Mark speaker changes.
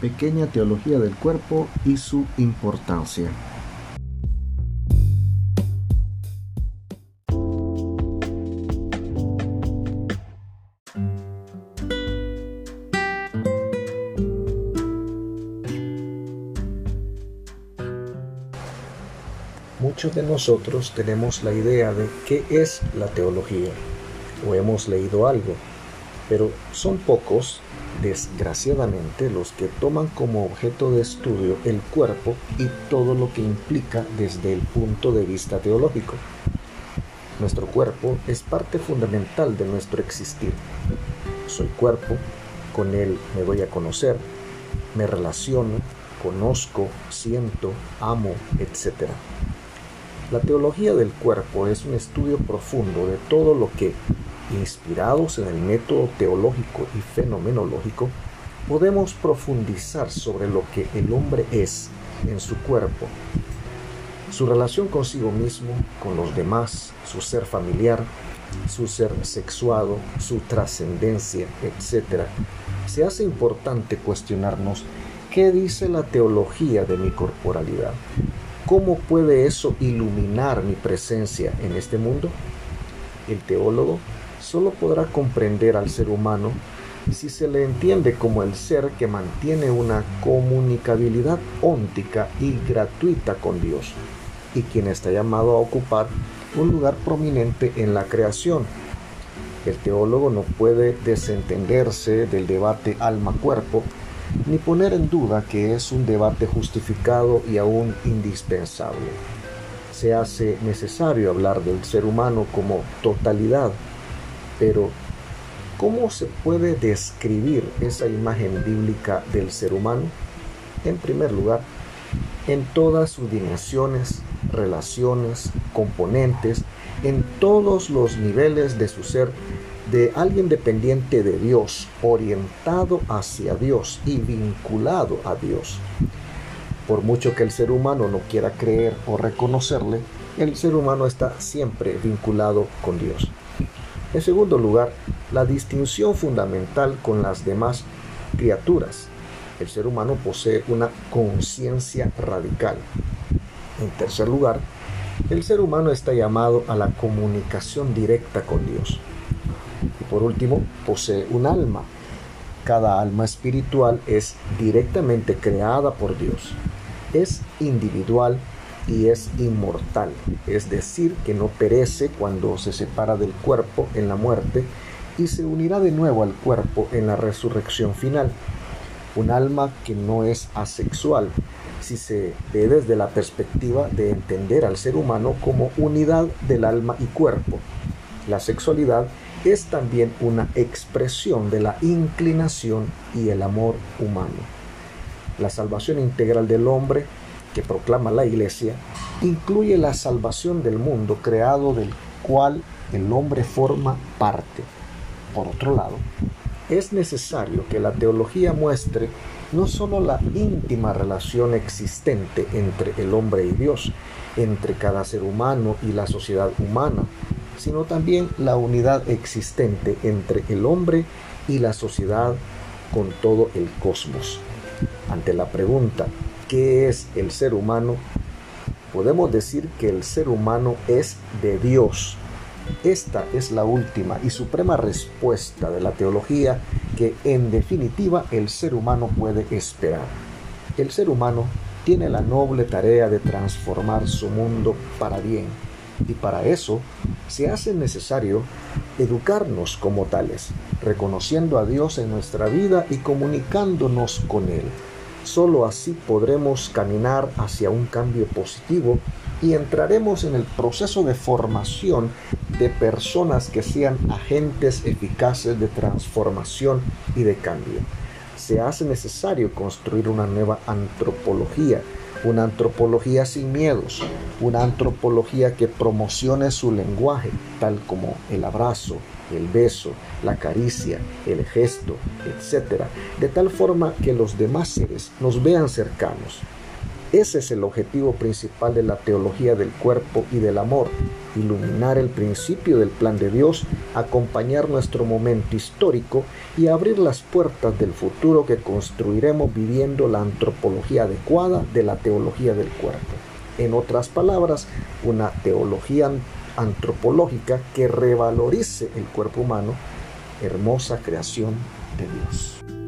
Speaker 1: pequeña teología del cuerpo y su importancia.
Speaker 2: Muchos de nosotros tenemos la idea de qué es la teología o hemos leído algo, pero son pocos, desgraciadamente, los que toman como objeto de estudio el cuerpo y todo lo que implica desde el punto de vista teológico. Nuestro cuerpo es parte fundamental de nuestro existir. Soy cuerpo, con él me doy a conocer, me relaciono, conozco, siento, amo, etc. La teología del cuerpo es un estudio profundo de todo lo que, inspirados en el método teológico y fenomenológico, podemos profundizar sobre lo que el hombre es en su cuerpo, su relación consigo mismo, con los demás, su ser familiar, su ser sexuado, su trascendencia, etc. Se hace importante cuestionarnos qué dice la teología de mi corporalidad, ¿Cómo puede eso iluminar mi presencia en este mundo? El teólogo solo podrá comprender al ser humano si se le entiende como el ser que mantiene una comunicabilidad óntica y gratuita con Dios, y quien está llamado a ocupar un lugar prominente en la creación. El teólogo no puede desentenderse del debate alma-cuerpo ni poner en duda que es un debate justificado y aún indispensable. Se hace necesario hablar del ser humano como totalidad, pero ¿cómo se puede describir esa imagen bíblica del ser humano? En primer lugar, en todas sus dimensiones, relaciones, componentes, en todos los niveles de su ser de alguien dependiente de Dios, orientado hacia Dios y vinculado a Dios. Por mucho que el ser humano no quiera creer o reconocerle, el ser humano está siempre vinculado con Dios. En segundo lugar, la distinción fundamental con las demás criaturas. El ser humano posee una conciencia radical. En tercer lugar, el ser humano está llamado a la comunicación directa con Dios. Y por último, posee un alma. Cada alma espiritual es directamente creada por Dios. Es individual y es inmortal, es decir, que no perece cuando se separa del cuerpo en la muerte y se unirá de nuevo al cuerpo en la resurrección final. Un alma que no es asexual, si se ve desde la perspectiva de entender al ser humano como unidad del alma y cuerpo. La sexualidad es también una expresión de la inclinación y el amor humano. La salvación integral del hombre que proclama la Iglesia incluye la salvación del mundo creado del cual el hombre forma parte. Por otro lado, es necesario que la teología muestre no sólo la íntima relación existente entre el hombre y Dios, entre cada ser humano y la sociedad humana, sino también la unidad existente entre el hombre y la sociedad con todo el cosmos. Ante la pregunta, ¿qué es el ser humano? Podemos decir que el ser humano es de Dios. Esta es la última y suprema respuesta de la teología que en definitiva el ser humano puede esperar. El ser humano tiene la noble tarea de transformar su mundo para bien y para eso se hace necesario educarnos como tales, reconociendo a Dios en nuestra vida y comunicándonos con Él. Solo así podremos caminar hacia un cambio positivo y entraremos en el proceso de formación de personas que sean agentes eficaces de transformación y de cambio. Se hace necesario construir una nueva antropología una antropología sin miedos, una antropología que promocione su lenguaje, tal como el abrazo, el beso, la caricia, el gesto, etc., de tal forma que los demás seres nos vean cercanos. Ese es el objetivo principal de la teología del cuerpo y del amor, iluminar el principio del plan de Dios, acompañar nuestro momento histórico y abrir las puertas del futuro que construiremos viviendo la antropología adecuada de la teología del cuerpo. En otras palabras, una teología antropológica que revalorice el cuerpo humano, hermosa creación de Dios.